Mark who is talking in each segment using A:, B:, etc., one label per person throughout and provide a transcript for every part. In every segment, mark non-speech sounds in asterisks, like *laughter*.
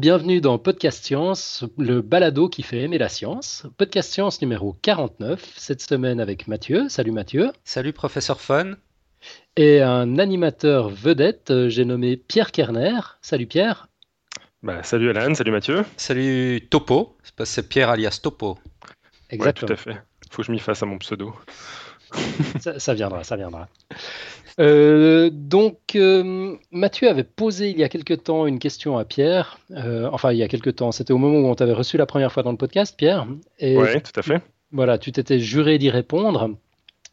A: Bienvenue dans Podcast Science, le balado qui fait aimer la science. Podcast Science numéro 49, cette semaine avec Mathieu. Salut Mathieu.
B: Salut professeur Fun.
A: Et un animateur vedette, euh, j'ai nommé Pierre Kerner. Salut Pierre.
C: Bah, salut Alan, salut Mathieu.
B: Salut Topo, c'est Pierre alias Topo.
C: Exactement. tout à fait. Faut que je m'y fasse à mon pseudo.
A: ça, viendra, ça viendra. Euh, donc, euh, Mathieu avait posé il y a quelque temps une question à Pierre. enfin, il y a quelque temps, c'était au moment où on t'avait reçu la première fois dans le podcast, Pierre.
C: Oui, tout à fait.
A: Voilà, tu t'étais juré d'y répondre.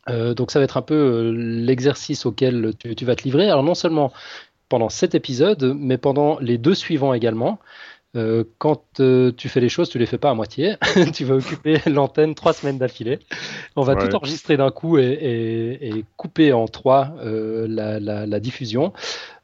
A: Euh, donc ça va être un peu euh, l'exercice auquel tu, vas te livrer. Alors non seulement pendant cet épisode, mais pendant les deux suivants également. Euh, quand tu fais les choses, tu les fais pas à moitié. *laughs* tu vas occuper *laughs* l'antenne trois semaines d'affilée. On va tout enregistrer d'un coup et, couper en trois la, diffusion.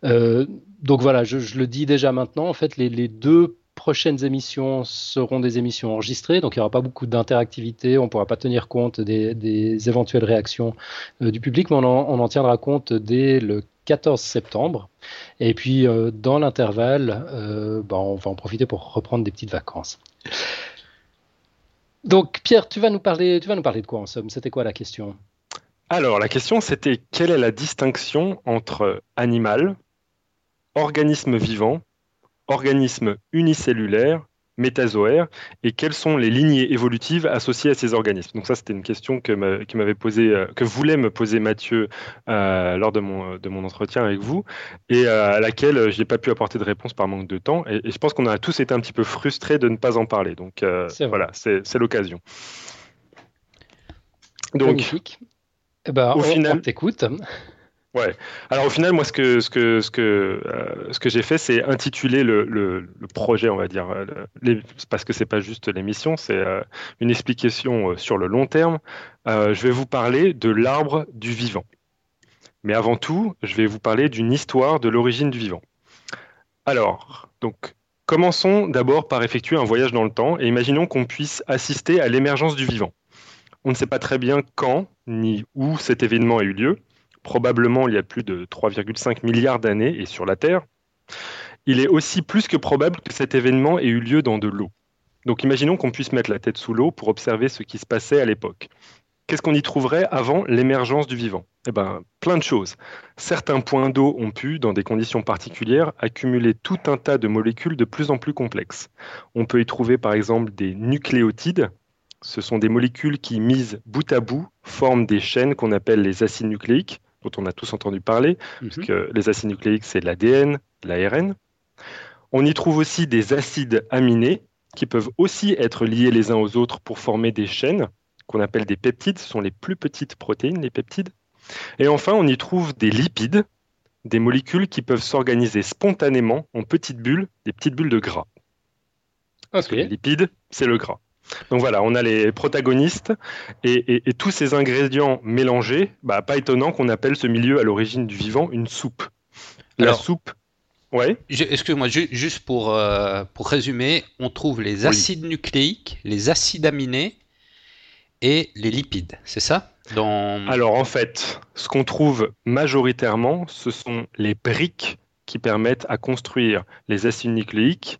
A: donc voilà, je, le dis déjà maintenant. En fait, les, les deux prochaines émissions seront des émissions enregistrées, donc il n'y aura pas beaucoup d'interactivité, on ne pourra pas tenir compte des, éventuelles réactions euh, du public, mais on en, tiendra compte dès le 14 septembre. Et puis, euh, dans l'intervalle, euh, bah, on va en profiter pour reprendre des petites vacances. Donc, Pierre, tu vas nous parler, tu vas nous parler de quoi en somme? C'était quoi la question?
C: Alors, la question, c'était quelle est la distinction entre animal, organisme vivant organismes unicellulaires, métazoaires, et quelles sont les lignées évolutives associées à ces organismes? Donc ça, c'était une question que m'avait posé, euh, que voulait me poser Mathieu euh, lors de mon, de mon entretien avec vous, et euh, à laquelle je n'ai pas pu apporter de réponse par manque de temps. Et, je pense qu'on a tous été un petit peu frustrés de ne pas en parler. Donc voilà, c'est l'occasion.
A: Donc. Eh ben, au final, on t'écoute.
C: Ouais. Alors au final, moi, ce que ce que ce que euh, ce que j'ai fait, c'est intituler le, le, projet, on va dire, euh, parce que c'est pas juste l'émission, c'est euh, une explication sur le long terme. je vais vous parler de l'arbre du vivant. Mais avant tout, je vais vous parler d'une histoire de l'origine du vivant. Alors, donc, commençons d'abord par effectuer un voyage dans le temps et imaginons qu'on puisse assister à l'émergence du vivant. On ne sait pas très bien quand ni où cet événement a eu lieu probablement il y a plus de 3,5 milliards d'années et sur la Terre, il est aussi plus que probable que cet événement ait eu lieu dans de l'eau. Donc imaginons qu'on puisse mettre la tête sous l'eau pour observer ce qui se passait à l'époque. Qu'est-ce qu'on y trouverait avant l'émergence du vivant? Eh bien, plein de choses. Certains points d'eau ont pu, dans des conditions particulières, accumuler tout un tas de molécules de plus en plus complexes. On peut y trouver par exemple des nucléotides. Ce sont des molécules qui, mises bout à bout, forment des chaînes qu'on appelle les acides nucléiques dont on a tous entendu parler, parce que les acides nucléiques, c'est l'ADN, l'ARN. On y trouve aussi des acides aminés qui peuvent aussi être liés les uns aux autres pour former des chaînes qu'on appelle des peptides. Ce sont les plus petites protéines, les peptides. Et enfin, on y trouve des lipides, des molécules qui peuvent s'organiser spontanément en petites bulles, des petites bulles de gras. les lipides, c'est le gras. Donc voilà, on a les protagonistes et, tous ces ingrédients mélangés, bah, pas étonnant qu'on appelle ce milieu à l'origine du vivant une soupe. La soupe. Ouais.
B: Excuse-moi, juste pour, euh, pour résumer, on trouve les acides nucléiques, les acides aminés et les lipides, c'est ça?
C: Dans... Alors en fait, ce qu'on trouve majoritairement, ce sont les briques qui permettent à construire les acides nucléiques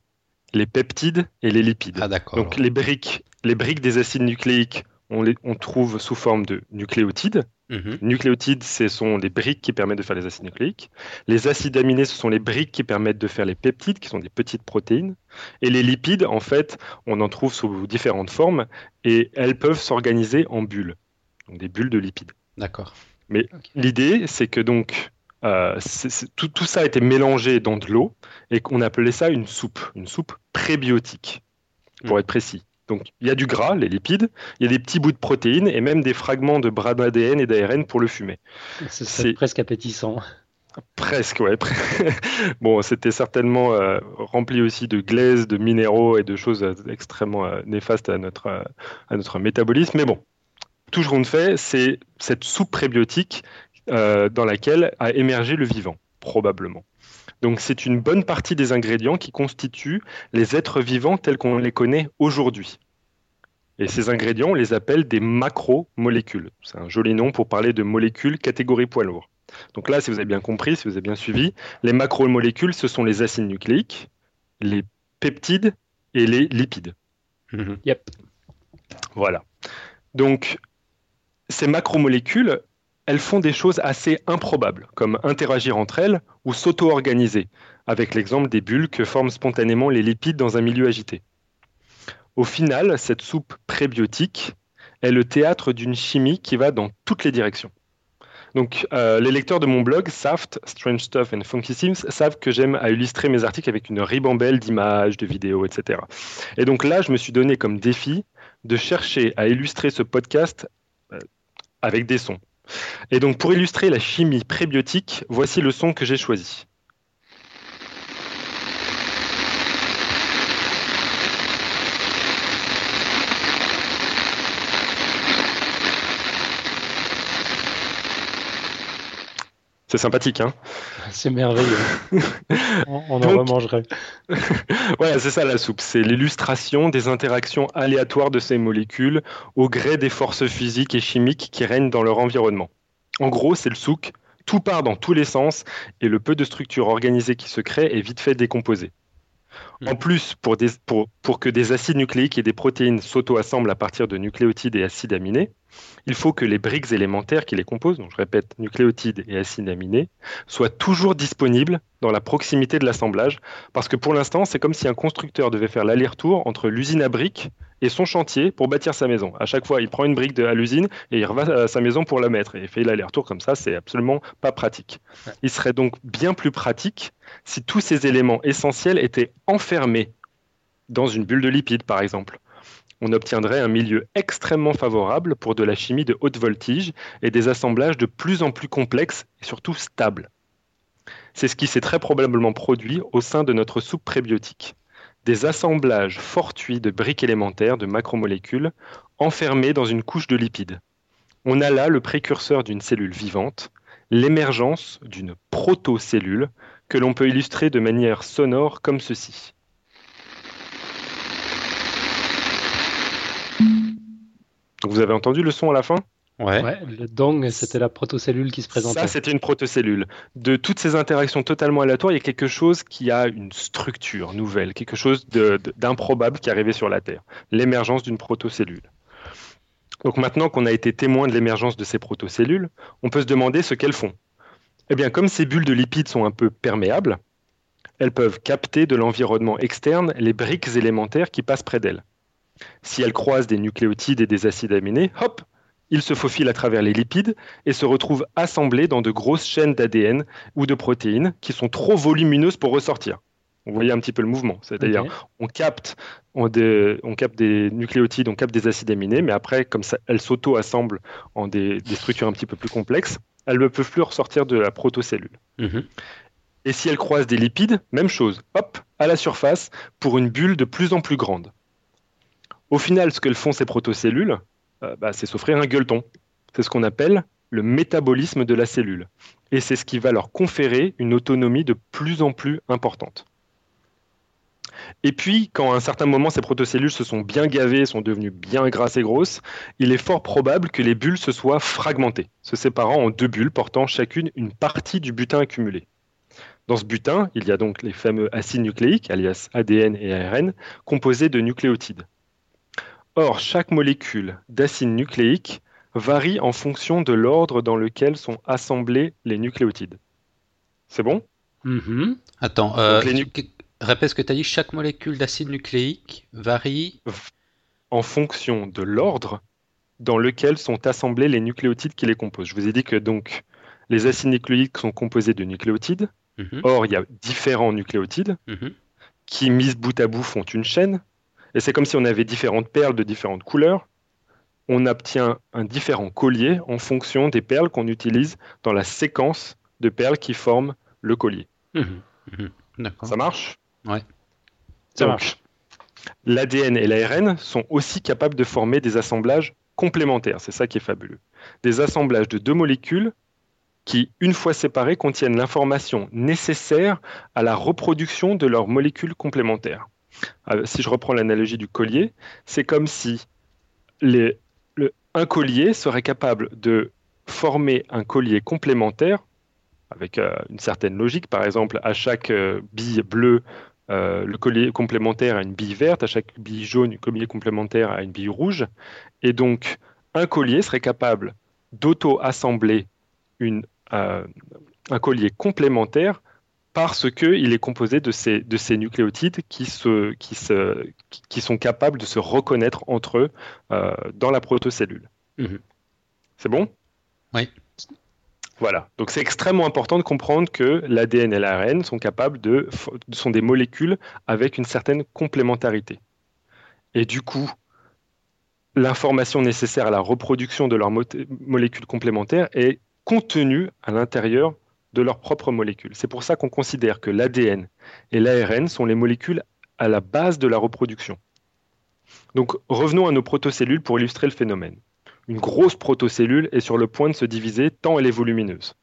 C: les peptides et les lipides.
B: Ah,
C: Donc les briques, les briques des acides nucléiques, on les on trouve sous forme de nucléotides. Mhm. Nucléotides, ce sont les briques qui permettent de faire les acides nucléiques. Les acides aminés, ce sont les briques qui permettent de faire les peptides, qui sont des petites protéines. Et les lipides, en fait, on en trouve sous différentes formes et elles peuvent s'organiser en bulles, donc des bulles de lipides.
B: D'accord.
C: Mais l'idée, c'est que donc euh, tout, tout, ça a été mélangé dans de l'eau et qu'on appelait ça une soupe, une soupe prébiotique, pour mm. être précis. Donc il y a du gras, les lipides, il y a des petits bouts de protéines et même des fragments de bras d'ADN et d'ARN pour le fumer.
A: C'est presque appétissant.
C: Presque, ouais. *laughs* bon, c'était certainement euh, rempli aussi de glaise, de minéraux et de choses euh, extrêmement néfastes à notre, à notre métabolisme. Mais bon, tout ce qu'on fait, c'est cette soupe prébiotique euh, dans laquelle a émergé le vivant, probablement. Donc c'est une bonne partie des ingrédients qui constituent les êtres vivants tels qu'on les connaît aujourd'hui. Et ces ingrédients, on les appelle des macromolécules. C'est un joli nom pour parler de molécules catégorie poids lourd. Donc là, si vous avez bien compris, si vous avez bien suivi, les macromolécules, ce sont les acides nucléiques, les peptides et les lipides.
A: Mhm. Yep.
C: Voilà. Donc, ces macromolécules, elles font des choses assez improbables, comme interagir entre elles ou s'auto-organiser, avec l'exemple des bulles que forment spontanément les lipides dans un milieu agité. Au final, cette soupe prébiotique est le théâtre d'une chimie qui va dans toutes les directions. Donc, euh, les lecteurs de mon blog, Saft, Strange Stuff and Funky Sims, savent que j'aime à illustrer mes articles avec une ribambelle d'images, de vidéos, etc. Et donc là, je me suis donné comme défi de chercher à illustrer ce podcast euh, avec des sons. Et donc, pour illustrer la chimie prébiotique, voici le son que j'ai choisi. C'est sympathique, hein *laughs*
A: C'est merveilleux. *laughs* on, en remangerait. *laughs*
C: voilà, c'est ça la soupe. C'est l'illustration des interactions aléatoires de ces molécules au gré des forces physiques et chimiques qui règnent dans leur environnement. En gros, c'est le souk. Tout part dans tous les sens et le peu de structure organisée qui se crée est vite fait décomposé. Hmm. En plus, pour, pour, que des acides nucléiques et des protéines s'auto-assemblent à partir de nucléotides et acides aminés, il faut que les briques élémentaires qui les composent, donc je répète, nucléotides et acides aminés, soient toujours disponibles dans la proximité de l'assemblage, parce que pour l'instant, c'est comme si un constructeur devait faire l'aller-retour entre l'usine à briques et son chantier pour bâtir sa maison. À chaque fois, il prend une brique de, à l'usine et il revient à sa maison pour la mettre. Et il fait l'aller-retour comme ça, c'est absolument pas pratique. Il serait donc bien plus pratique si tous ces éléments essentiels étaient enfermés dans une bulle de lipides, par exemple on obtiendrait un milieu extrêmement favorable pour de la chimie de haute voltige et des assemblages de plus en plus complexes et surtout stables. C'est ce qui s'est très probablement produit au sein de notre soupe prébiotique. Des assemblages fortuits de briques élémentaires de macromolécules enfermées dans une couche de lipides. On a là le précurseur d'une cellule vivante, l'émergence d'une protocellule que l'on peut illustrer de manière sonore comme ceci. Vous avez entendu le son à la fin?
A: Ouais. le dong, c'était la protocellule qui se présentait.
C: Ça, c'était une protocellule. De toutes ces interactions totalement aléatoires, il y a quelque chose qui a une structure nouvelle, quelque chose d'improbable qui est arrivé sur la Terre. L'émergence d'une protocellule. Donc maintenant qu'on a été témoin de l'émergence de ces protocellules, on peut se demander ce qu'elles font. Eh bien, comme ces bulles de lipides sont un peu perméables, elles peuvent capter de l'environnement externe les briques élémentaires qui passent près d'elles. Si elles croisent des nucléotides et des acides aminés, hop, ils se faufilent à travers les lipides et se retrouvent assemblés dans de grosses chaînes d'ADN ou de protéines qui sont trop volumineuses pour ressortir. Vous voyez un petit peu le mouvement. C'est-à-dire, on, capte, on, capte des nucléotides, on capte des acides aminés, mais après, comme ça, elles s'auto-assemblent en des, structures un petit peu plus complexes, elles ne peuvent plus ressortir de la protocellule. Mhm. Et si elles croisent des lipides, même chose. Hop, à la surface, pour une bulle de plus en plus grande. Au final, ce que font ces protocellules, euh, bah, c'est s'offrir un gueuleton. C'est ce qu'on appelle le métabolisme de la cellule. Et c'est ce qui va leur conférer une autonomie de plus en plus importante. Et puis, quand à un certain moment ces protocellules se sont bien gavées, sont devenues bien grasses et grosses, il est fort probable que les bulles se soient fragmentées, se séparant en deux bulles portant chacune une partie du butin accumulé. Dans ce butin, il y a donc les fameux acides nucléiques, alias ADN et ARN, composés de nucléotides. Or, chaque molécule d'acide nucléique varie en fonction de l'ordre dans lequel sont assemblés les nucléotides. C'est bon?
B: Mm-hmm. Attends, euh, répète ce que tu as dit. Chaque molécule d'acide nucléique varie
C: en fonction de l'ordre dans lequel sont assemblés les nucléotides qui les composent. Je vous ai dit que donc les acides nucléiques sont composés de nucléotides. Mm-hmm. Or, il y a différents nucléotides mm-hmm. qui, mis bout à bout, font une chaîne. Et c'est comme si on avait différentes perles de différentes couleurs. On obtient un différent collier en fonction des perles qu'on utilise dans la séquence de perles qui forment le collier. Mmh, mmh. Ça marche?
B: Ouais.
C: Ça marche. L'ADN et l'ARN sont aussi capables de former des assemblages complémentaires. C'est ça qui est fabuleux. Des assemblages de deux molécules qui, une fois séparées, contiennent l'information nécessaire à la reproduction de leurs molécules complémentaires. Euh, si je reprends l'analogie du collier, c'est comme si un collier serait capable de former un collier complémentaire avec euh, une certaine logique. Par exemple, à chaque euh, bille bleue euh, le collier complémentaire a une bille verte, à chaque bille jaune, le collier complémentaire a une bille rouge. Et donc, un collier serait capable d'auto-assembler un collier complémentaire parce qu'il est composé de ces, de ces nucléotides qui, se, qui, se, qui, sont capables de se reconnaître entre eux euh, dans la protocellule. Mhm. C'est bon?
B: Oui.
C: Voilà. Donc c'est extrêmement important de comprendre que l'ADN et l'ARN sont capables de sont des molécules avec une certaine complémentarité. Et du coup, l'information nécessaire à la reproduction de leurs molécules complémentaires est contenue à l'intérieur de leurs propres molécules. C'est pour ça qu'on considère que l'ADN et l'ARN sont les molécules à la base de la reproduction. Donc revenons à nos protocellules pour illustrer le phénomène. Une grosse protocellule est sur le point de se diviser tant elle est volumineuse.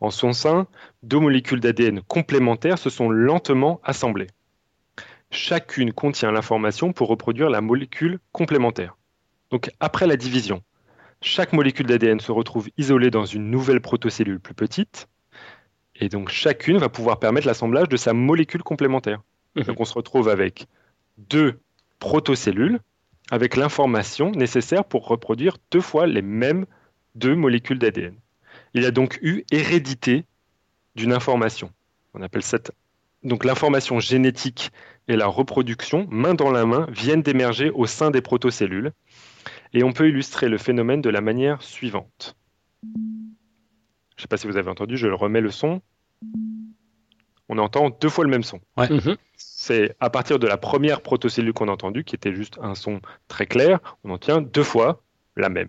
C: En son sein, deux molécules d'ADN complémentaires se sont lentement assemblées. Chacune contient l'information pour reproduire la molécule complémentaire. Donc après la division, chaque molécule d'ADN se retrouve isolée dans une nouvelle protocellule plus petite, et donc chacune va pouvoir permettre l'assemblage de sa molécule complémentaire. Mhm. Donc on se retrouve avec deux protocellules avec l'information nécessaire pour reproduire deux fois les mêmes deux molécules d'ADN. Il y a donc eu hérédité d'une information. On appelle cette donc l'information génétique et la reproduction, main dans la main, viennent d'émerger au sein des protocellules. Et on peut illustrer le phénomène de la manière suivante. Je ne sais pas si vous avez entendu, je remets le son. On entend deux fois le même son.
B: Mhm.
C: C'est à partir de la première protocellule qu'on a entendue, qui était juste un son très clair, on en tient deux fois la même.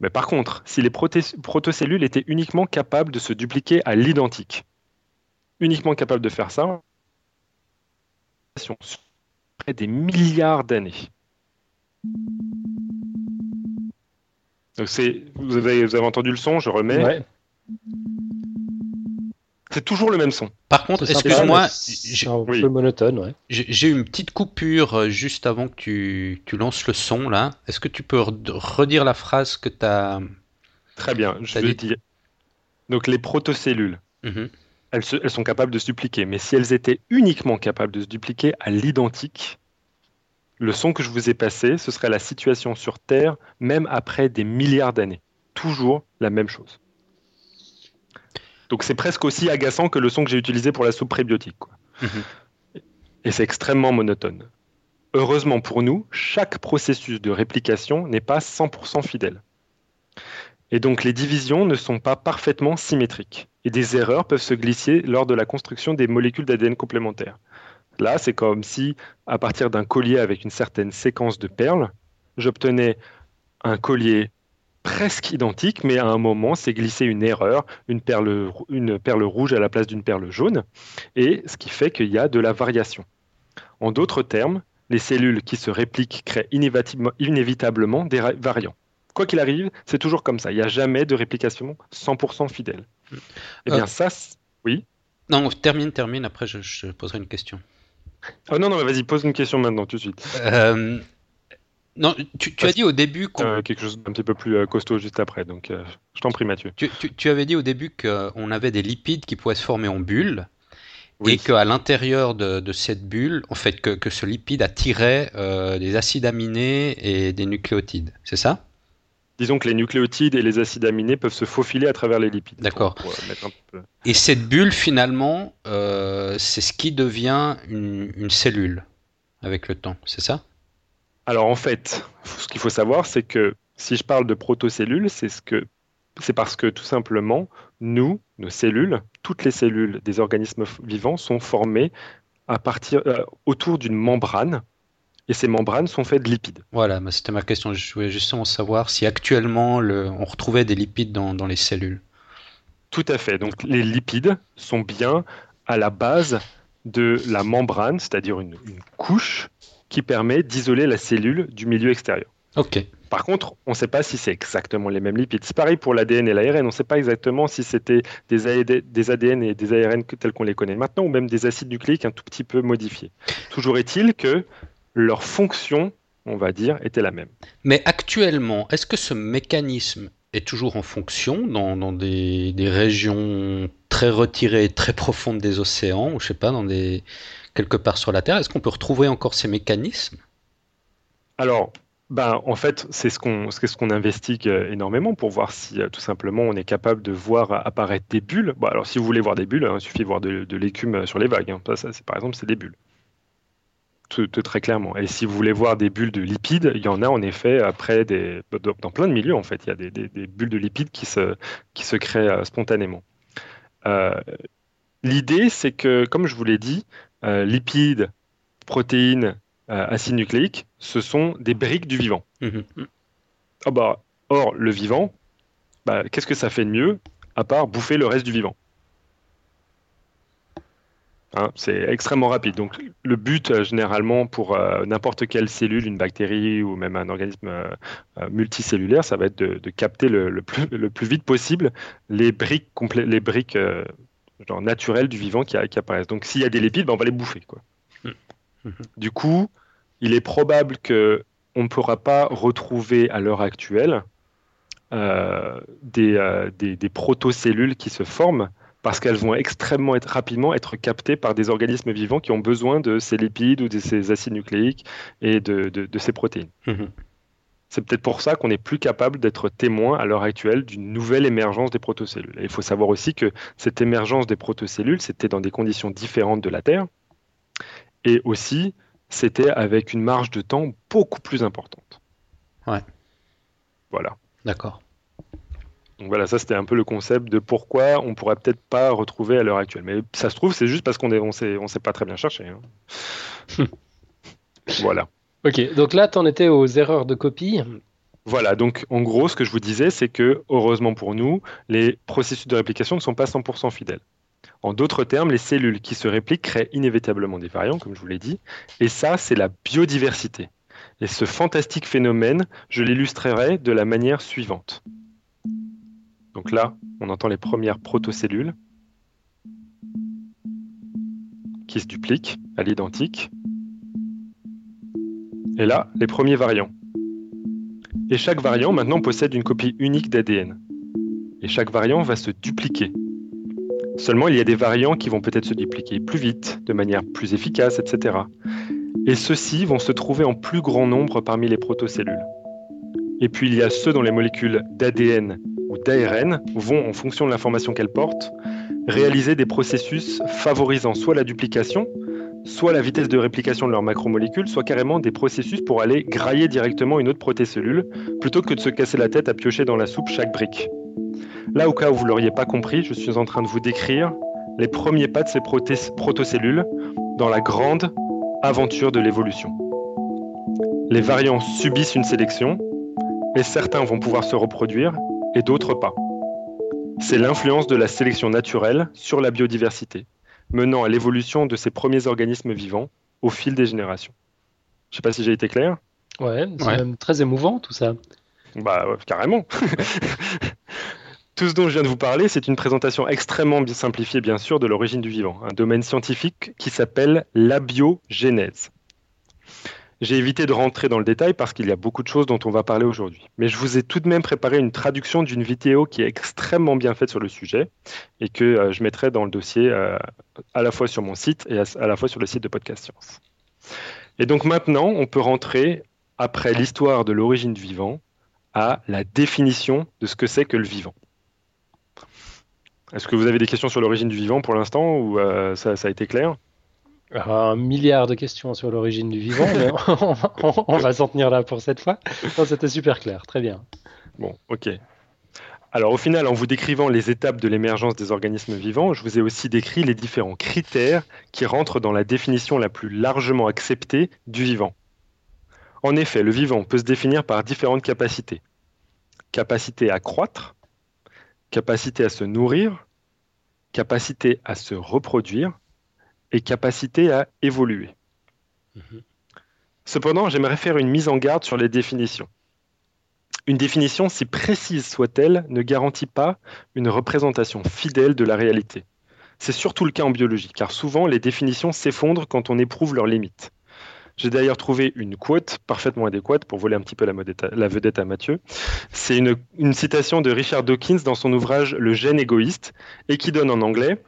C: Mais par contre, si les protocellules étaient uniquement capables de se dupliquer à l'identique, uniquement capables de faire ça, près des milliards d'années. Donc c'est, vous avez, vous avez entendu le son, je remets. C'est toujours le même son.
B: Par contre, excuse-moi,
A: j'ai un peu monotone, ouais.
B: J'ai une petite coupure euh, juste avant que tu, tu lances le son là. Est-ce que tu peux redire la phrase que tu as
C: Très bien, je vais dire. Donc les protocellules, mhm. elles, elles, sont capables de se dupliquer, mais si elles étaient uniquement capables de se dupliquer à l'identique, le son que je vous ai passé, ce serait la situation sur Terre, même après des milliards d'années. Toujours la même chose. Donc c'est presque aussi agaçant que le son que j'ai utilisé pour la soupe prébiotique. Mhm. Et c'est extrêmement monotone. Heureusement pour nous, chaque processus de réplication n'est pas 100% fidèle. Et donc les divisions ne sont pas parfaitement symétriques. Et des erreurs peuvent se glisser lors de la construction des molécules d'ADN complémentaires. Là, c'est comme si, à partir d'un collier avec une certaine séquence de perles, j'obtenais un collier presque identique, mais à un moment, c'est glissé une erreur, une perle, une perle rouge à la place d'une perle jaune, et ce qui fait qu'il y a de la variation. En d'autres termes, les cellules qui se répliquent créent inévitablement des variants. Quoi qu'il arrive, c'est toujours comme ça. Il n'y a jamais de réplication 100% fidèle. Eh bien, euh. ça, oui.
B: Non, termine, termine. Après, je, poserai une question.
C: Oh non, non, vas-y, pose une question maintenant, tout de suite.
B: Euh, non, tu, as dit au début
C: qu'on... quelque chose d'un petit peu plus euh, costaud juste après, donc euh, je t'en prie Mathieu.
B: Tu, avais dit au début qu'on avait des lipides qui pouvaient se former en bulle, et qu'à l'intérieur de, cette bulle, en fait, que, ce lipide attirait euh, des acides aminés et des nucléotides, c'est ça?
C: Disons que les nucléotides et les acides aminés peuvent se faufiler à travers les lipides.
B: D'accord. Et cette bulle, finalement, c'est ce qui devient une cellule avec le temps, c'est ça?
C: Alors en fait, ce qu'il faut savoir, c'est que si je parle de protocellules, c'est ce que c'est parce que tout simplement, nous, nos cellules, toutes les cellules des organismes vivants sont formées à partir euh, autour d'une membrane. Et ces membranes sont faites de lipides.
B: Voilà, c'était ma question. Je voulais justement savoir si actuellement on retrouvait des lipides dans, les cellules.
C: Tout à fait. Donc les lipides sont bien à la base de la membrane, c'est-à-dire une, couche qui permet d'isoler la cellule du milieu extérieur.
B: Ok.
C: Par contre, on ne sait pas si c'est exactement les mêmes lipides. C'est pareil pour l'ADN et l'ARN. On ne sait pas exactement si c'était des, ADN et des ARN tels qu'on les connaît maintenant ou même des acides nucléiques un tout petit peu modifiés. Toujours est-il que leur fonction, on va dire, était la même.
B: Mais actuellement, est-ce que ce mécanisme est toujours en fonction dans, des, des, régions très retirées, très profondes des océans, ou je sais pas, dans des quelque part sur la Terre. Est-ce qu'on peut retrouver encore ces mécanismes?
C: Alors, ben, en fait, c'est ce qu'on ce investigue euh, énormément pour voir si tout simplement on est capable de voir apparaître des bulles. Bon, alors si vous voulez voir des bulles, hein, il suffit de voir de, l'écume sur les vagues. Hein. Par exemple, c'est des bulles. Tout, très clairement. Et si vous voulez voir des bulles de lipides, il y en a en effet après des, dans plein de milieux en fait. Il y a des, bulles de lipides qui se, créent spontanément. Euh, l'idée, c'est que, comme je vous l'ai dit, euh, lipides, protéines, euh, acides nucléiques, ce sont des briques du vivant. Mhm. Ah bah, or, le vivant, bah, qu'est-ce que ça fait de mieux à part bouffer le reste du vivant? Hein, c'est extrêmement rapide. Donc, le but, généralement, pour n'importe quelle cellule, une bactérie ou même un organisme multicellulaire, ça va être de, capter le, plus, vite possible les briques, les briques genre naturel du vivant qui, apparaissent. Donc s'il y a des lipides, ben, on va les bouffer. Quoi. Mmh. Mmh. Du coup, il est probable qu'on ne pourra pas retrouver à l'heure actuelle euh, euh, des, des, protocellules qui se forment parce qu'elles vont extrêmement être, rapidement être captées par des organismes vivants qui ont besoin de ces lipides ou de ces acides nucléiques et de, de, ces protéines. Mmh. C'est peut-être pour ça qu'on n'est plus capable d'être témoin à l'heure actuelle d'une nouvelle émergence des protocellules. Et il faut savoir aussi que cette émergence des protocellules, c'était dans des conditions différentes de la Terre, et aussi c'était avec une marge de temps beaucoup plus importante.
B: Ouais.
C: Voilà.
B: D'accord.
C: Donc voilà, ça c'était un peu le concept de pourquoi on pourrait peut-être pas retrouver à l'heure actuelle. Mais ça se trouve, c'est juste parce qu'on ne on sait pas très bien chercher. Hein. *laughs* voilà.
A: Ok, donc là, tu en étais aux erreurs de copie.
C: Voilà, donc en gros, ce que je vous disais, c'est que, heureusement pour nous, les processus de réplication ne sont pas 100% fidèles. En d'autres termes, les cellules qui se répliquent créent inévitablement des variants, comme je vous l'ai dit, et ça, c'est la biodiversité. Et ce fantastique phénomène, je l'illustrerai de la manière suivante. Donc là, on entend les premières protocellules qui se dupliquent à l'identique. Et là, les premiers variants. Et chaque variant maintenant possède une copie unique d'ADN. Et chaque variant va se dupliquer. Seulement, il y a des variants qui vont peut-être se dupliquer plus vite, de manière plus efficace, etc. Et ceux-ci vont se trouver en plus grand nombre parmi les protocellules. Et puis il y a ceux dont les molécules d'ADN ou d'ARN vont, en fonction de l'information qu'elles portent, réaliser des processus favorisant soit la duplication, soit la vitesse de réplication de leurs macromolécules, soit carrément des processus pour aller grailler directement une autre protécellule, plutôt que de se casser la tête à piocher dans la soupe chaque brique. Là, au cas où vous ne l'auriez pas compris, je suis en train de vous décrire les premiers pas de ces protocellules dans la grande aventure de l'évolution. Les variants subissent une sélection, et certains vont pouvoir se reproduire, et d'autres pas. C'est l'influence de la sélection naturelle sur la biodiversité menant à l'évolution de ces premiers organismes vivants au fil des générations. Je ne sais pas si j'ai été clair.
A: Ouais, c'est même très émouvant tout ça.
C: Bah carrément. *laughs* Tout ce dont je viens de vous parler, c'est une présentation extrêmement bien simplifiée, bien sûr, de l'origine du vivant, un domaine scientifique qui s'appelle l'abiogénèse. J'ai évité de rentrer dans le détail parce qu'il y a beaucoup de choses dont on va parler aujourd'hui. Mais je vous ai tout de même préparé une traduction d'une vidéo qui est extrêmement bien faite sur le sujet et que euh, je mettrai dans le dossier euh, à la fois sur mon site et à, la fois sur le site de Podcast Science. Et donc maintenant, on peut rentrer, après l'histoire de l'origine du vivant, à la définition de ce que c'est que le vivant. Est-ce que vous avez des questions sur l'origine du vivant pour l'instant ou euh, ça a été clair?
A: Un milliard de questions sur l'origine du vivant, mais *laughs* on, va s'en tenir là pour cette fois. C'était super clair, très bien.
C: Bon, ok. Alors au final, en vous décrivant les étapes de l'émergence des organismes vivants, je vous ai aussi décrit les différents critères qui rentrent dans la définition la plus largement acceptée du vivant. En effet, le vivant peut se définir par différentes capacités. Capacité à croître, capacité à se nourrir, capacité à se reproduire, et capacité à évoluer. Mhm. Cependant, j'aimerais faire une mise en garde sur les définitions. Une définition, si précise soit-elle, ne garantit pas une représentation fidèle de la réalité. C'est surtout le cas en biologie, car souvent les définitions s'effondrent quand on éprouve leurs limites. J'ai d'ailleurs trouvé une quote parfaitement adéquate pour voler un petit peu la, vedette à Mathieu. C'est une, une citation de Richard Dawkins dans son ouvrage Le gène égoïste, et qui donne en anglais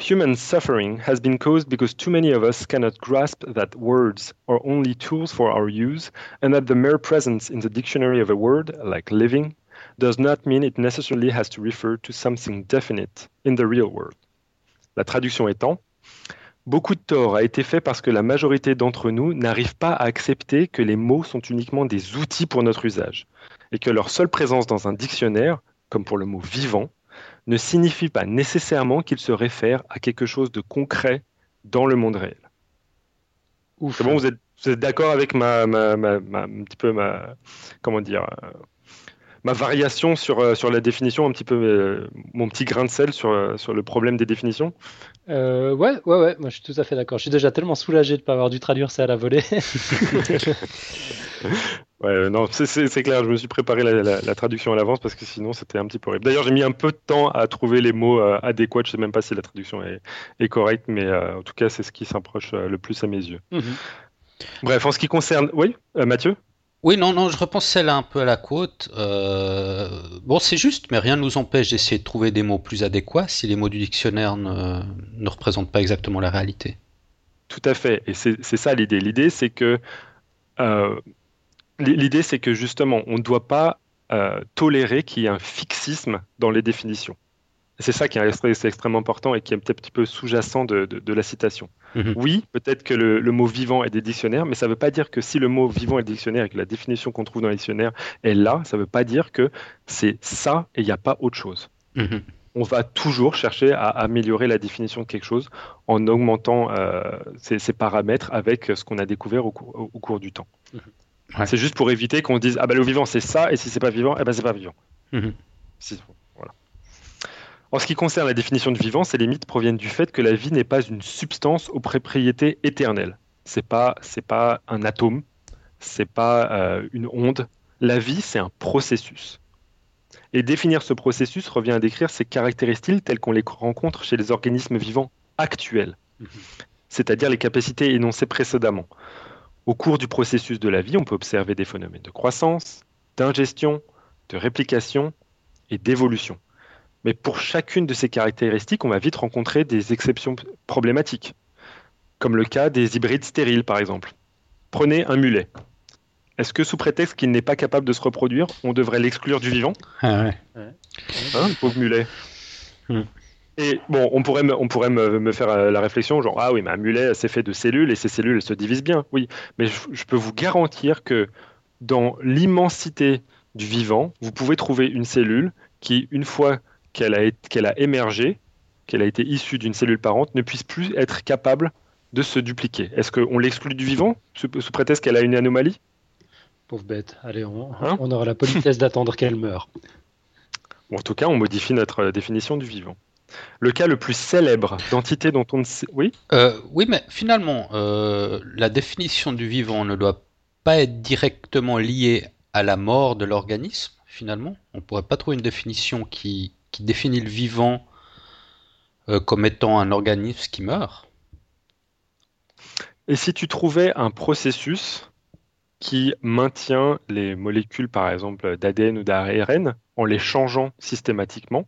C: Human suffering has been caused because too many of us cannot grasp that words are only tools for our use, and that the mere presence in the dictionary of a word, like living, does not mean it necessarily has to refer to something definite in the real world. La traduction étant, beaucoup de tort a été fait parce que la majorité d'entre nous n'arrive pas à accepter que les mots sont uniquement des outils pour notre usage, et que leur seule présence dans un dictionnaire, comme pour le mot vivant, ne signifie pas nécessairement qu'ils se réfèrent à quelque chose de concret dans le monde réel. C'est bon, vous êtes, d'accord avec ma, ma, ma, ma, un petit peu ma, comment dire, euh, ma variation sur, euh, sur la définition, un petit peu euh, mon petit grain de sel sur, euh, sur le problème des définitions
A: Euh, ouais, ouais, ouais, moi je suis tout à fait d'accord. Je suis déjà tellement soulagé de ne pas avoir dû traduire ça à la volée. *laughs* *laughs*
C: Ouais, non, c'est- clair, je me suis préparé la, la- la traduction à l'avance parce que sinon c'était un petit peu horrible. D'ailleurs, j'ai mis un peu de temps à trouver les mots euh, adéquats, je sais même pas si la traduction est, est correcte, mais euh, en tout cas, c'est ce qui s'approche le plus à mes yeux.
A: Mhm.
C: Bref, en ce qui concerne. Oui, Mathieu?
B: Oui, non, non, je repense celle-là un peu à la côte. Euh, Bon, c'est juste, mais rien ne nous empêche d'essayer de trouver des mots plus adéquats si les mots du dictionnaire ne, ne représentent pas exactement la réalité.
C: Tout à fait, et c'est ça l'idée. L'idée, c'est que. euh, L'idée, c'est que justement, on ne doit pas euh, tolérer qu'il y ait un fixisme dans les définitions. C'est ça qui est, extrêmement important et qui est un petit peu sous-jacent de, de- de la citation.
B: Mhm.
C: Oui, peut-être que le, le mot vivant est des dictionnaires, mais ça ne veut pas dire que si le mot vivant est le dictionnaire et que la définition qu'on trouve dans le dictionnaire est là, ça ne veut pas dire que c'est ça et il n'y a pas autre chose.
B: Mhm.
C: On va toujours chercher à améliorer la définition de quelque chose en augmentant euh, ces, ces paramètres avec ce qu'on a découvert au, cours- au- au cours du temps.
B: Ouais.
C: C'est juste pour éviter qu'on dise ah ben le vivant c'est ça et si c'est pas vivant eh ben c'est pas vivant.
B: Mhm.
C: En ce qui concerne la définition de vivant, ces limites proviennent du fait que la vie n'est pas une substance aux propriétés éternelles. C'est pas c'est pas un atome, c'est pas euh, une onde. La vie c'est un processus. Et définir ce processus revient à décrire ses caractéristiques telles qu'on les rencontre chez les organismes vivants actuels,
A: Mhm.
C: c'est-à-dire les capacités énoncées précédemment. Au cours du processus de la vie, on peut observer des phénomènes de croissance, d'ingestion, de réplication et d'évolution. Mais pour chacune de ces caractéristiques, on va vite rencontrer des exceptions problématiques, comme le cas des hybrides stériles par exemple. Prenez un mulet. Est-ce que sous prétexte qu'il n'est pas capable de se reproduire, on devrait l'exclure du vivant?
B: Ah ouais.
C: Hein, le pauvre mulet.
B: Hmm.
C: Et bon, on pourrait, me, on pourrait me, me faire euh, la réflexion, genre, ah oui, mais un mulet, c'est fait de cellules et ces cellules, elles se divisent bien. Oui, mais je, je peux vous garantir que dans l'immensité du vivant, vous pouvez trouver une cellule qui, une fois qu'elle a, été- qu'elle a émergé, qu'elle a été issue d'une cellule parente, ne puisse plus être capable de se dupliquer. Est-ce qu'on l'exclut du vivant sous, sous prétexte qu'elle a une anomalie?
A: Pauvre bête. Allez, on,
C: Hein?
A: on aura la politesse d'attendre qu'elle meure.
C: Ou en tout cas, on modifie notre euh, définition du vivant. Le cas le plus célèbre d'entité dont on ne sait... Oui?
B: Euh, oui, mais finalement, euh, la définition du vivant ne doit pas être directement liée à la mort de l'organisme, finalement. On pourrait pas trouver une définition qui, qui définit le vivant euh, comme étant un organisme qui meurt.
C: Et si tu trouvais un processus qui maintient les molécules, par exemple, d'ADN ou d'ARN en les changeant systématiquement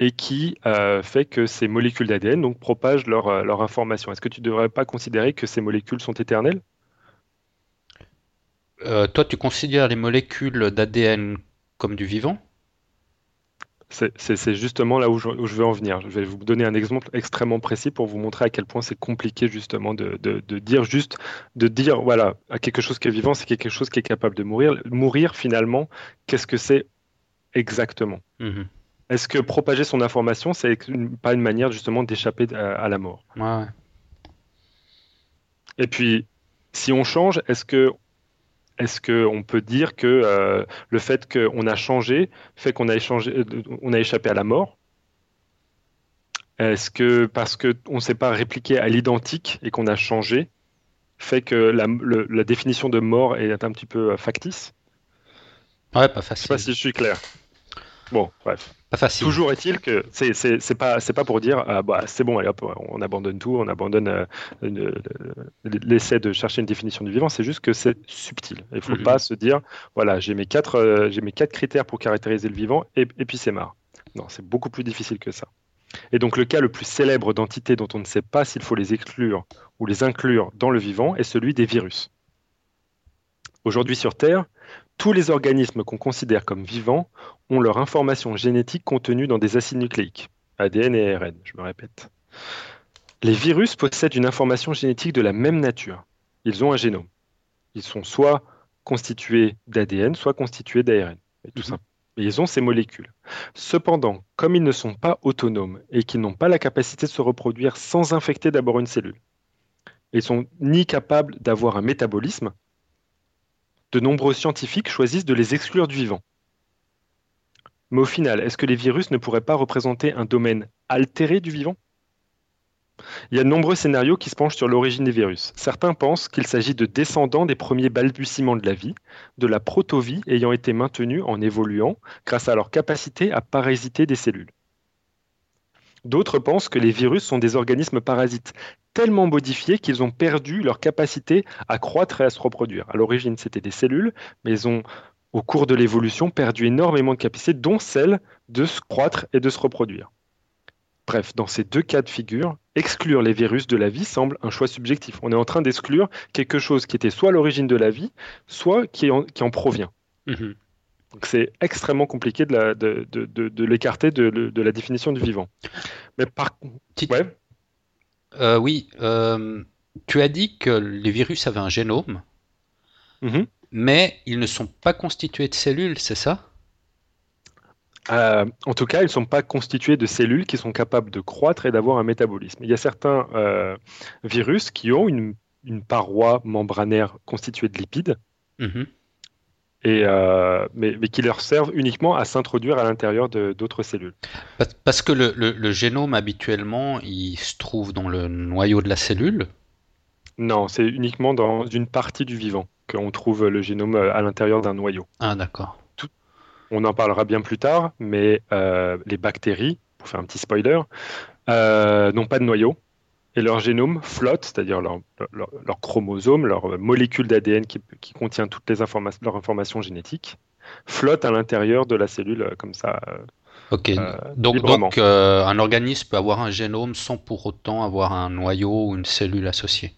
C: et qui euh, fait que ces molécules d'ADN donc propagent leur, euh, leur information. Est-ce que tu ne devrais pas considérer que ces molécules sont éternelles?
B: Euh, toi, tu considères les molécules d'ADN comme du vivant?
C: C'est justement là où je, où je veux en venir. Je vais vous donner un exemple extrêmement précis pour vous montrer à quel point c'est compliqué justement de, de- de dire juste, de dire voilà, à quelque chose qui est vivant, c'est quelque chose qui est capable de mourir. Mourir finalement, qu'est-ce que c'est exactement?
B: Mhm.
C: Est-ce que propager son information, c'est pas une manière justement d'échapper à, à la mort?
B: Ouais.
C: Et puis, si on change, est-ce que est-ce qu'on peut dire que euh, le fait qu'on a changé fait qu'on a, échangé, euh, on a échappé à la mort? Est-ce que parce qu'on ne s'est pas répliqué à l'identique et qu'on a changé fait que la, le- la définition de mort est un petit peu euh, factice?
B: Ouais, pas
C: Je sais
B: facile.
C: pas si je suis clair. Bon, bref.
B: Pas facile.
C: Toujours est-il que c'est c'est pas c'est pas pour dire ah, bah c'est bon allez hop on abandonne tout on abandonne euh, euh, l'essai de chercher une définition du vivant. C'est juste que c'est subtil. Il faut pas se dire voilà j'ai mes quatre euh, j'ai mes quatre critères pour caractériser le vivant et, et puis c'est marre. Non c'est beaucoup plus difficile que ça. Et donc le cas le plus célèbre d'entités dont on ne sait pas s'il faut les exclure ou les inclure dans le vivant est celui des virus. Aujourd'hui sur Terre, tous les organismes qu'on considère comme vivants ont leur information génétique contenue dans des acides nucléiques, ADN et ARN, je me répète. Les virus possèdent une information génétique de la même nature. Ils ont un génome. Ils sont soit constitués d'ADN, soit constitués d'ARN. Tout mhm. Ils ont ces molécules. Cependant, comme ils ne sont pas autonomes et qu'ils n'ont pas la capacité de se reproduire sans infecter d'abord une cellule, ils sont ni capables d'avoir un métabolisme, de nombreux scientifiques choisissent de les exclure du vivant. Mais au final, est-ce que les virus ne pourraient pas représenter un domaine altéré du vivant? Il y a de nombreux scénarios qui se penchent sur l'origine des virus. Certains pensent qu'il s'agit de descendants des premiers balbutiements de la vie, de la protovie ayant été maintenue en évoluant grâce à leur capacité à parasiter des cellules. D'autres pensent que les virus sont des organismes parasites tellement modifiés qu'ils ont perdu leur capacité à croître et à se reproduire. À l'origine, c'était des cellules, mais ils ont, au cours de l'évolution, perdu énormément de capacités, dont celle de se croître et de se reproduire. Bref, dans ces deux cas de figure, exclure les virus de la vie semble un choix subjectif. On est en train d'exclure quelque chose qui était soit l'origine de la vie, soit qui en, qui en provient. Mhm. Donc c'est extrêmement compliqué de, de, l'écarter de, la définition du vivant.
B: Mais par ouais. Euh, oui, euh, tu as dit que les virus avaient un génome, mhm. mais ils ne sont pas constitués de cellules, c'est ça?
C: Euh, en tout cas, ils ne sont pas constitués de cellules qui sont capables de croître et d'avoir un métabolisme. Il y a certains virus qui ont une, paroi membranaire constituée de lipides, mhm. Et, euh, mais, qui leur servent uniquement à s'introduire à l'intérieur d'autres cellules.
B: Parce que le, génome, habituellement, il se trouve dans le noyau de la cellule
C: Non, c'est uniquement dans une partie du vivant qu'on trouve le génome à l'intérieur d'un noyau.
B: Ah, d'accord
C: on en parlera bien plus tard, mais euh, les bactéries, pour faire un petit spoiler, euh, n'ont pas de noyau et leur génome flotte, c'est-à-dire leur, leur, chromosome, leur molécule d'ADN qui, contient toutes les informations, leurs informations génétiques, flotte à l'intérieur de la cellule euh, comme ça.
B: Ok, donc, donc un organisme peut avoir un génome sans pour autant avoir un noyau ou une cellule associée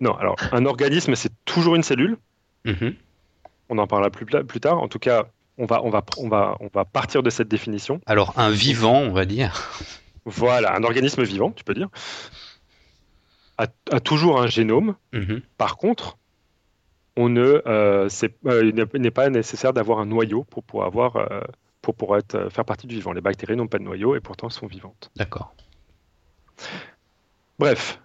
C: Non, alors un organisme c'est toujours une cellule. Mm-hmm. On en parlera plus, plus tard. En tout cas, on va, on, va, on, va, on va partir de cette définition.
B: Alors, un vivant, on va dire.
C: Voilà, un organisme vivant, tu peux dire, a, toujours un génome. Mhm. Par contre, on ne, euh, euh, il n'est pas nécessaire d'avoir un noyau pour, pour, avoir, euh, pour, pour être, faire partie du vivant. Les bactéries n'ont pas de noyau et pourtant sont vivantes.
B: D'accord.
C: Bref,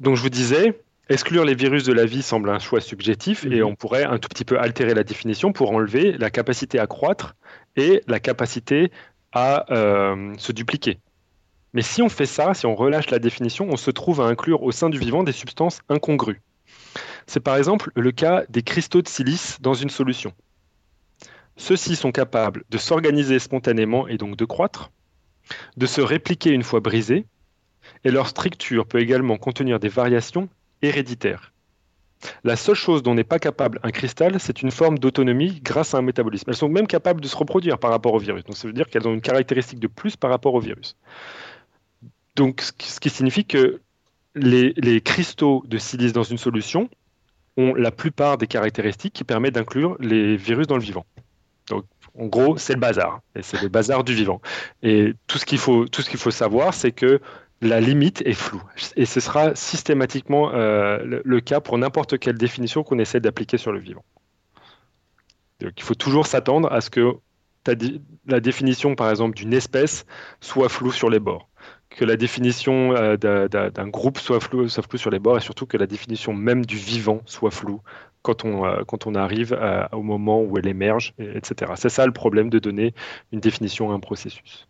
C: donc je vous disais, Exclure les virus de la vie semble un choix subjectif et mhm. on pourrait un tout petit peu altérer la définition pour enlever la capacité à croître et la capacité à euh, se dupliquer. Mais si on fait ça, si on relâche la définition, on se trouve à inclure au sein du vivant des substances incongrues. C'est par exemple le cas des cristaux de silice dans une solution. Ceux-ci sont capables de s'organiser spontanément et donc de croître, de se répliquer une fois brisés, et leur structure peut également contenir des variations héréditaire. La seule chose dont n'est pas capable un cristal, c'est une forme d'autonomie grâce à un métabolisme. Elles sont même capables de se reproduire par rapport au virus. Donc ça veut dire qu'elles ont une caractéristique de plus par rapport au virus. Donc ce qui signifie que les, cristaux de silice dans une solution ont la plupart des caractéristiques qui permettent d'inclure les virus dans le vivant. Donc en gros, c'est le bazar. Et c'est le bazar du vivant. Et tout ce qu'il faut, savoir, c'est que la limite est floue. Et ce sera systématiquement euh, le, cas pour n'importe quelle définition qu'on essaie d'appliquer sur le vivant. Donc, il faut toujours s'attendre à ce que la définition, par exemple, d'une espèce soit floue sur les bords, que la définition euh, d'un groupe soit floue, soit floue, sur les bords, et surtout que la définition même du vivant soit floue quand on, euh, quand on arrive au moment où elle émerge, etc. C'est ça le problème de donner une définition à un processus.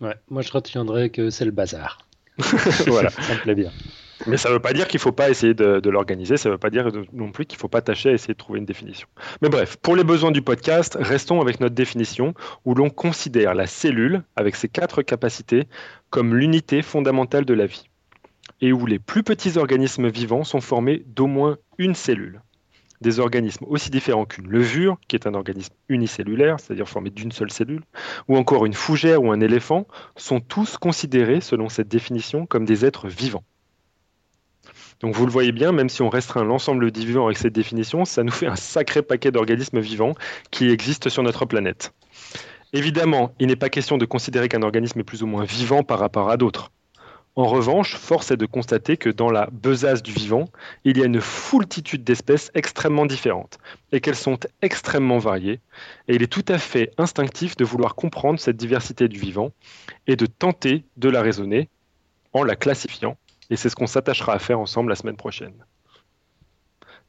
A: Ouais, moi je retiendrai que c'est le bazar. *laughs* voilà. ça me plaît bien.
C: Mais ça ne veut pas dire qu'il ne faut pas essayer de, l'organiser, ça ne veut pas dire non plus qu'il ne faut pas tâcher à essayer de trouver une définition. Mais bref, pour les besoins du podcast, restons avec notre définition où l'on considère la cellule, avec ses quatre capacités, comme l'unité fondamentale de la vie, et où les plus petits organismes vivants sont formés d'au moins une cellule. des organismes aussi différents qu'une levure, qui est un organisme unicellulaire, c'est-à-dire formé d'une seule cellule, ou encore une fougère ou un éléphant, sont tous considérés, selon cette définition, comme des êtres vivants. Donc vous le voyez bien, même si on restreint l'ensemble du vivant avec cette définition, ça nous fait un sacré paquet d'organismes vivants qui existent sur notre planète. Évidemment, il n'est pas question de considérer qu'un organisme est plus ou moins vivant par rapport à d'autres. En revanche, force est de constater que dans la besace du vivant, il y a une foultitude d'espèces extrêmement différentes et qu'elles sont extrêmement variées. Et il est tout à fait instinctif de vouloir comprendre cette diversité du vivant et de tenter de la raisonner en la classifiant et c'est ce qu'on s'attachera à faire ensemble la semaine prochaine.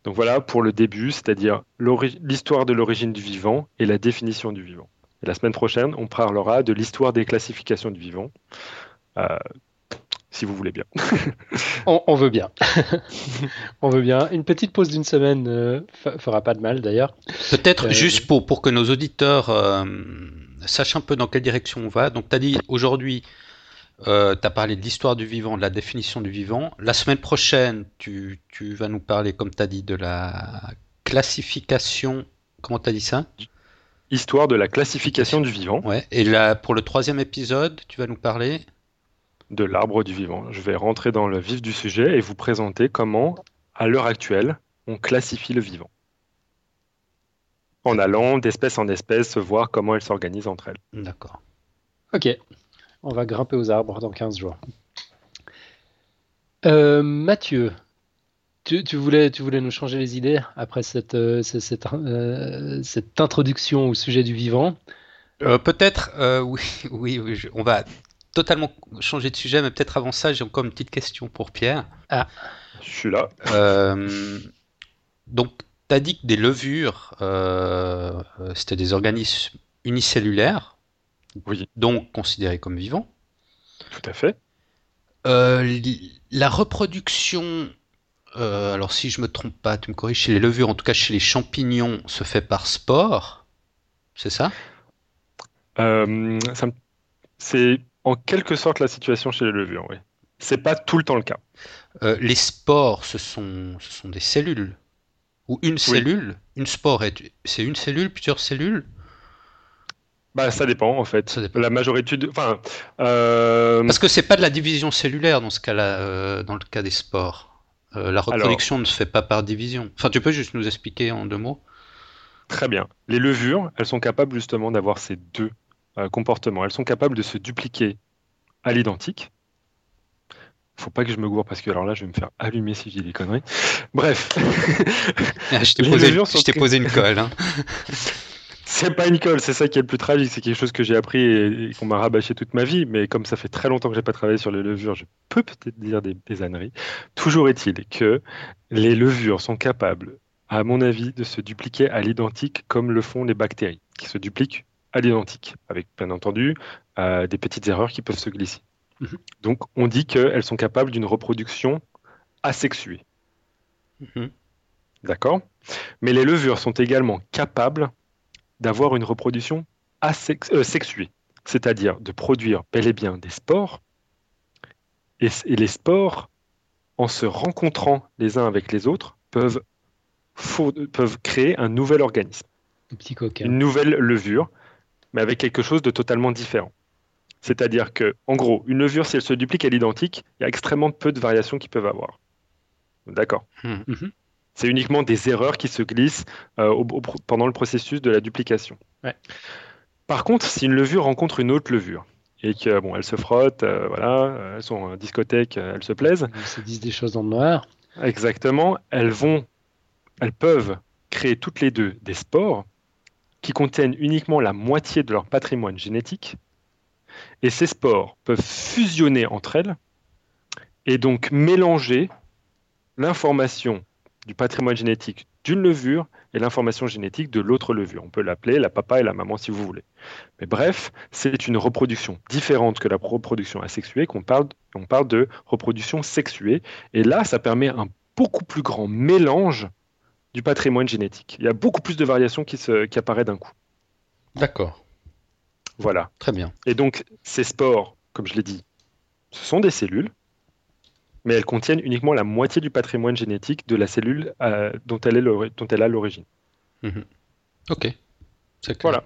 C: Donc voilà pour le début, c'est-à-dire l'histoire de l'origine du vivant et la définition du vivant. Et la semaine prochaine, on parlera de l'histoire des classifications du vivant. Euh, si vous voulez bien. *laughs*
A: on, veut bien. *laughs* on veut bien. Une petite pause d'une semaine ne euh, fera pas de mal d'ailleurs.
B: Peut-être euh, juste pour, pour que nos auditeurs sachent un peu dans quelle direction on va. Donc tu as dit aujourd'hui euh, tu as parlé de l'histoire du vivant, de la définition du vivant. La semaine prochaine, tu, vas nous parler, comme tu as dit, de la classification. Comment tu as dit ça?
C: Histoire de la classification du vivant.
B: Ouais. Et là, pour le troisième épisode, tu vas nous parler?
C: De l'arbre du vivant. Je vais rentrer dans le vif du sujet et vous présenter comment, à l'heure actuelle, on classifie le vivant. En allant d'espèce en espèce, voir comment elles s'organisent entre elles.
B: D'accord.
A: Ok. On va grimper aux arbres dans 15 jours. Euh, Mathieu, tu, voulais, tu voulais nous changer les idées après cette, euh, euh, cette, introduction au sujet du vivant?
B: Peut-être, *laughs* oui, oui, oui on va totalement changer de sujet, mais peut-être avant ça, j'ai encore une petite question pour Pierre.
C: Ah, je suis là.
B: donc, tu as dit que des levures, c'était des organismes unicellulaires.
C: Oui.
B: Donc considérés comme vivants.
C: Tout à fait.
B: Euh, la reproduction, euh, alors si je me trompe pas, tu me corriges, chez les levures, en tout cas chez les champignons, se fait par sport, c'est ça,
C: euh, C'est en quelque sorte la situation chez les levures, oui. C'est pas tout le temps le cas.
B: les spores, ce sont, ce sont des cellules. Ou une cellule Une spore, c'est une cellule, plusieurs cellules?
C: Bah, ça dépend en fait. La majorité, enfin, euh,
B: parce que c'est pas de la division cellulaire dans ce cas-là, euh, dans le cas des spores. Euh, la reproduction ne se fait pas par division. Enfin, tu peux juste nous expliquer en deux mots.
C: Très bien. Les levures, elles sont capables justement d'avoir ces deux comportements. Elles sont capables de se dupliquer à l'identique. Faut pas que je me gourre parce que alors là, je vais me faire allumer si je dis des conneries. Bref. *laughs*
B: Ah, je t'ai posé, posé, une colle. Hein. *laughs*
C: C'est pas une colle, c'est ça qui est le plus tragique. C'est quelque chose que j'ai appris et, qu'on m'a rabâché toute ma vie. Mais comme ça fait très longtemps que j'ai pas travaillé sur les levures, je peux peut-être dire des, des âneries. Toujours est-il que les levures sont capables, à mon avis, de se dupliquer à l'identique comme le font les bactéries, qui se dupliquent à l'identique, avec bien entendu euh, des petites erreurs qui peuvent se glisser. Mhm. Donc on dit qu'elles sont capables d'une reproduction asexuée. Mhm. D'accord? Mais les levures sont également capables d'avoir une reproduction euh, sexuée, c'est-à-dire de produire bel et bien des spores, et, les spores, en se rencontrant les uns avec les autres, peuvent, peuvent créer un nouvel organisme,
A: petit
C: une nouvelle levure, mais avec quelque chose de totalement différent. C'est-à-dire que, en gros, une levure, si elle se duplique à l'identique, il y a extrêmement peu de variations qu'ils peuvent avoir. D'accord? Hmm. C'est uniquement des erreurs qui se glissent euh, pendant le processus de la duplication. Par contre, si une levure rencontre une autre levure, et que bon, elles se frottent, euh, voilà, elles sont en discothèque, euh, elles se plaisent.
A: Elles se disent des choses dans le noir.
C: Exactement. Elles vont, elles peuvent créer toutes les deux des spores qui contiennent uniquement la moitié de leur patrimoine génétique. Et ces spores peuvent fusionner entre elles et donc mélanger l'information du patrimoine génétique d'une levure et l'information génétique de l'autre levure. On peut l'appeler la papa et la maman si vous voulez. Mais bref, c'est une reproduction différente que la reproduction asexuée qu'on parle, on parle de reproduction sexuée. Et là, ça permet un beaucoup plus grand mélange du patrimoine génétique. Il y a beaucoup plus de variations qui, se, qui apparaissent d'un coup.
B: D'accord.
C: Voilà.
B: Très bien.
C: Et donc, ces spores, comme je l'ai dit, ce sont des cellules mais elles contiennent uniquement la moitié du patrimoine génétique de la cellule euh, dont, elle est dont elle a l'origine.
B: Mhm. Ok. Voilà.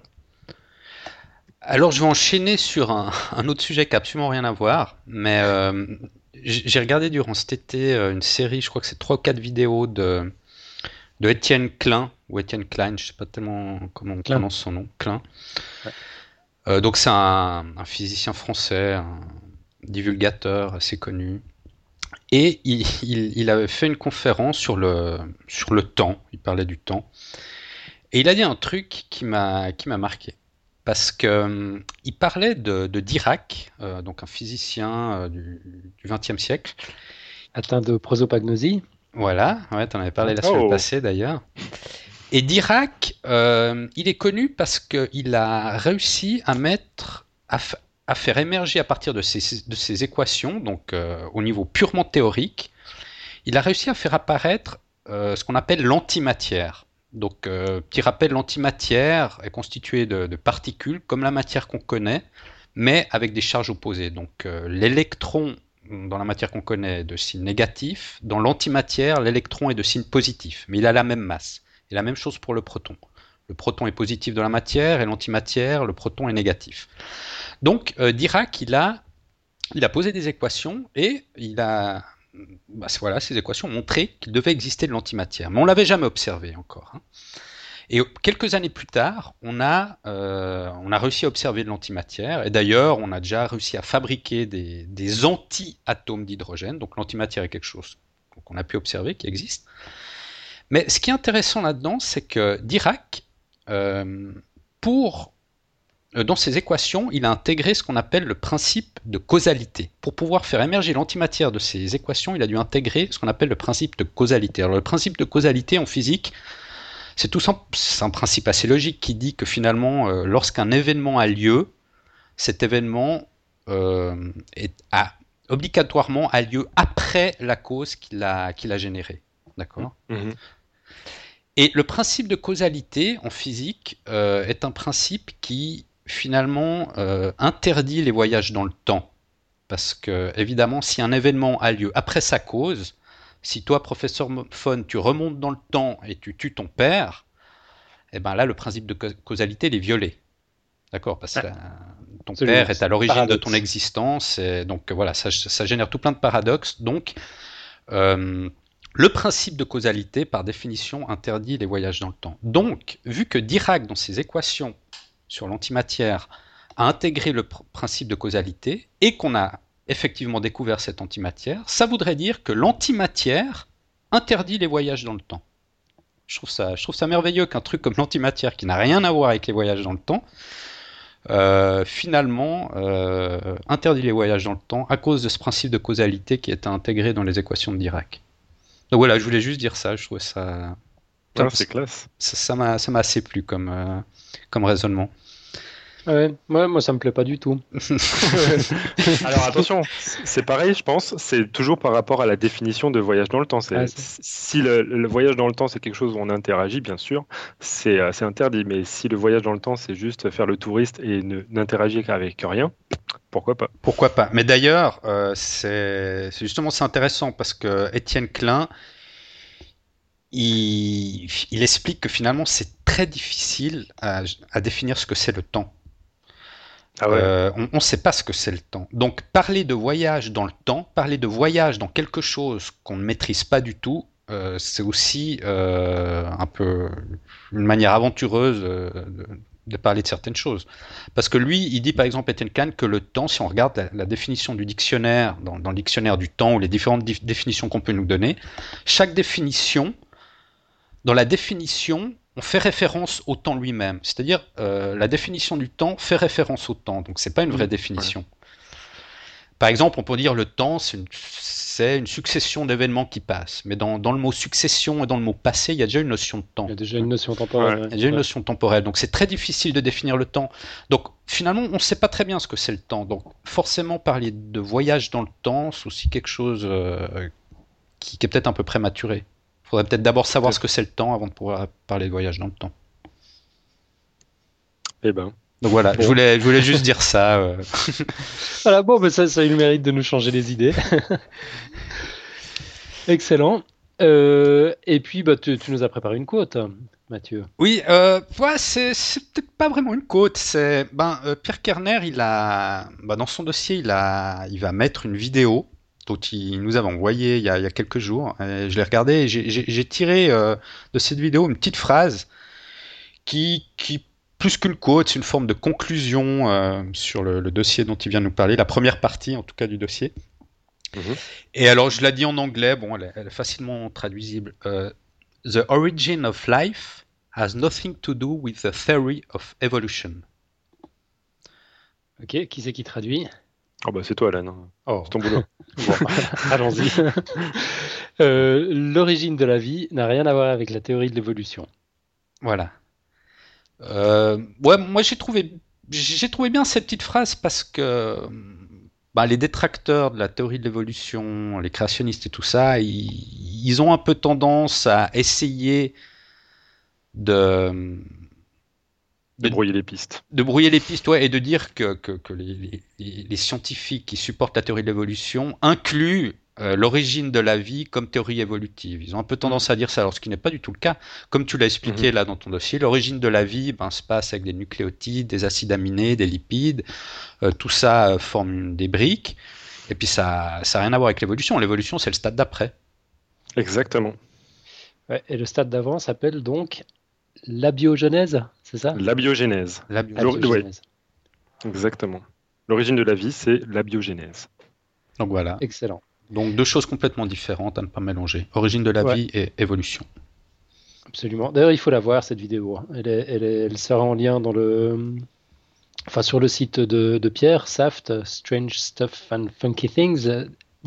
B: Alors je vais enchaîner sur un, autre sujet qui n'a absolument rien à voir, mais euh, j'ai regardé durant cet été euh, une série, je crois que c'est 3 ou 4 vidéos de, de Étienne Klein, ou Étienne Klein, je ne sais pas tellement comment on prononce son nom, Klein. donc c'est un, un, physicien français, un divulgateur assez connu, et il, avait fait une conférence sur le, sur le temps, il parlait du temps. Et il a dit un truc qui m'a marqué. Parce qu'il euh, parlait de, Dirac, euh, donc un physicien euh, du XXe siècle.
A: Atteint de prosopagnosie.
B: Voilà, ouais, tu en avais parlé la semaine oh. passée d'ailleurs. Et Dirac, il est connu parce qu'il a réussi à mettre, à, à faire émerger à partir de ces, équations, donc euh, au niveau purement théorique, il a réussi à faire apparaître euh, ce qu'on appelle l'antimatière. Donc, euh, petit rappel, l'antimatière est constituée de, de, particules comme la matière qu'on connaît, mais avec des charges opposées. Donc, l'électron dans la matière qu'on connaît est de signe négatif, dans l'antimatière, l'électron est de signe positif, mais il a la même masse. Et la même chose pour le proton. Le proton est positif dans la matière et l'antimatière, le proton est négatif. Donc euh, Dirac, il a, il a posé des équations et il a, bah, voilà, ces équations ont montré qu'il devait exister de l'antimatière. Mais on l'avait jamais observé encore. Hein. Et quelques années plus tard, on a, euh, on a réussi à observer de l'antimatière. Et d'ailleurs, on a déjà réussi à fabriquer des, des anti-atomes d'hydrogène. Donc l'antimatière est quelque chose qu'on a pu observer, qui existe. Mais ce qui est intéressant là-dedans, c'est que Dirac, pour euh, dans ses équations, il a intégré ce qu'on appelle le principe de causalité. Pour pouvoir faire émerger l'antimatière de ces équations, il a dû intégrer ce qu'on appelle le principe de causalité. Alors le principe de causalité en physique, c'est tout simple, c'est un principe assez logique qui dit que finalement, euh, lorsqu'un événement a lieu, cet événement euh, est, obligatoirement a lieu après la cause qu'il a, générée. D'accord? Mmh. Et le principe de causalité en physique est un principe qui finalement euh, interdit les voyages dans le temps. Parce que, évidemment, si un événement a lieu après sa cause, si toi, professeur Fon, tu remontes dans le temps et tu tues ton père, eh ben là, le principe de causalité est violé. D'accord? Parce que ton père est à l'origine de ton existence, et donc voilà, ça, génère tout plein de paradoxes. Donc, euh, le principe de causalité, par définition, interdit les voyages dans le temps. Donc, vu que Dirac, dans ses équations, sur l'antimatière a intégré le principe de causalité et qu'on a effectivement découvert cette antimatière, ça voudrait dire que l'antimatière interdit les voyages dans le temps. Je trouve ça, merveilleux qu'un truc comme l'antimatière, qui n'a rien à voir avec les voyages dans le temps, euh, finalement euh, interdit les voyages dans le temps à cause de ce principe de causalité qui est intégré dans les équations de Dirac. Donc voilà, je voulais juste dire ça, je trouvais ça...
C: c'est classe.
B: Ça m'a assez plu comme, euh, comme raisonnement.
A: Ouais, moi ça me plaît pas du tout. *laughs*
C: Alors attention, *laughs* c'est pareil, je pense, c'est toujours par rapport à la définition de voyage dans le temps. Ah, si le, voyage dans le temps c'est quelque chose où on interagit, bien sûr, c'est interdit. Mais si le voyage dans le temps c'est juste faire le touriste et n'interagir avec rien, pourquoi pas?
B: Pourquoi pas? Mais d'ailleurs, euh, c'est justement c'est intéressant parce que Étienne Klein, il, explique que finalement c'est très difficile à, définir ce que c'est le temps. Ah euh, on ne sait pas ce que c'est le temps. Donc parler de voyage dans le temps, parler de voyage dans quelque chose qu'on ne maîtrise pas du tout, euh, c'est aussi euh, un peu une manière aventureuse de, parler de certaines choses. Parce que lui, il dit par exemple, Etienne Kahn, que le temps, si on regarde la, définition du dictionnaire, dans, dans, le dictionnaire du temps ou les différentes définitions qu'on peut nous donner, chaque définition dans la définition, on fait référence au temps lui-même. C'est-à-dire, euh, la définition du temps fait référence au temps. Donc, c'est pas une vraie mmh, définition. Par exemple, on peut dire le temps, c'est une, succession d'événements qui passent. Mais dans, le mot succession et dans le mot passé, il y a déjà une notion de temps.
A: Il y a déjà une notion temporelle.
B: Il y a déjà une notion temporelle. Donc, c'est très difficile de définir le temps. Donc, finalement, on ne sait pas très bien ce que c'est le temps. Donc, forcément, parler de voyage dans le temps, c'est aussi quelque chose euh, qui, qui est peut-être un peu prématuré. Il faudrait peut-être d'abord savoir ce que c'est le temps avant de pouvoir parler de voyage dans le temps.
C: Eh ben.
B: Donc voilà, je, voulais, je voulais juste dire ça. Euh. *laughs*
A: voilà, bon, mais ça, ça a eu le mérite de nous changer les idées. *laughs* Excellent. Euh, et puis, bah, tu, nous as préparé une quote, Mathieu.
B: Oui, euh, c'est, peut-être pas vraiment une quote. C'est, ben, euh, Pierre Kerner, il a, bah, dans son dossier, il, a, il va mettre une vidéo dont il nous avait envoyé il y a, quelques jours. je l'ai regardé et j'ai, tiré de cette vidéo une petite phrase qui, qui plus qu'une quote, c'est une forme de conclusion sur le, le, dossier dont il vient de nous parler, la première partie en tout cas du dossier. Mhm. Et alors, je l'ai dit en anglais, bon, elle est, facilement traduisible. Euh, the origin of life has nothing to do with the theory of evolution.
A: Ok, qui c'est qui traduit?
C: Oh bah c'est toi, Alan. Oh. C'est ton boulot. *laughs* *laughs*
A: allons-y. *laughs* Euh, l'origine de la vie n'a rien à voir avec la théorie de l'évolution.
B: Voilà. Euh, ouais, moi j'ai trouvé, j'ai trouvé bien cette petite phrase parce que bah, les détracteurs de la théorie de l'évolution, les créationnistes et tout ça, ils, ont un peu tendance à essayer de,
C: de, brouiller les pistes.
B: De brouiller les pistes, ouais, et de dire que, que, les, les, scientifiques qui supportent la théorie de l'évolution incluent euh, l'origine de la vie comme théorie évolutive. Ils ont un peu tendance à dire ça, alors ce qui n'est pas du tout le cas. Comme tu l'as expliqué mhm. là dans ton dossier, l'origine de la vie ben, se passe avec des nucléotides, des acides aminés, des lipides. Euh, tout ça euh, forme des briques. Et puis ça n'a rien à voir avec l'évolution. L'évolution, c'est le stade d'après.
C: Exactement.
A: et le stade d'avant s'appelle donc la biogenèse, c'est ça?
B: La biogénèse.
C: Exactement. L'origine de la vie, c'est la biogénèse.
B: Donc voilà.
A: Excellent.
B: Donc deux choses complètement différentes à ne pas mélanger. Origine de la vie et évolution.
A: Absolument. D'ailleurs, il faut la voir cette vidéo. Elle, elle, sera en lien dans le, enfin sur le site de, Pierre, Saft, Strange Stuff and Funky Things.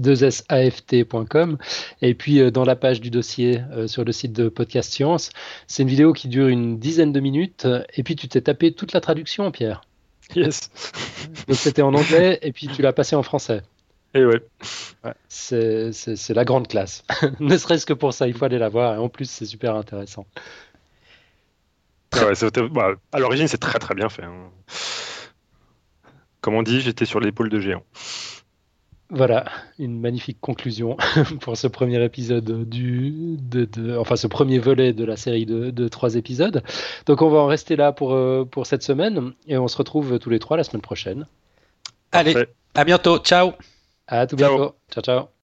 A: 2saft.com et puis euh, dans la page du dossier euh, sur le site de Podcast Science. C'est une vidéo qui dure une dizaine de minutes et puis tu t'es tapé toute la traduction, Pierre.
C: Yes.
A: Donc c'était en anglais et puis tu l'as passé en français.
C: Et ouais.
A: c'est la grande classe. *laughs* ne serait-ce que pour ça, il faut aller la voir. Et en plus, c'est super intéressant.
C: Ah bah, à l'origine, c'est très très bien fait. Hein. Comme on dit, j'étais sur l'épaule de géant.
A: Voilà, une magnifique conclusion *laughs* pour ce premier épisode du, de, enfin ce premier volet de la série de, de, trois épisodes. Donc on va en rester là pour, euh, pour cette semaine et on se retrouve tous les trois la semaine prochaine.
B: Allez, à bientôt, ciao
A: à tout bientôt. Ciao, ciao.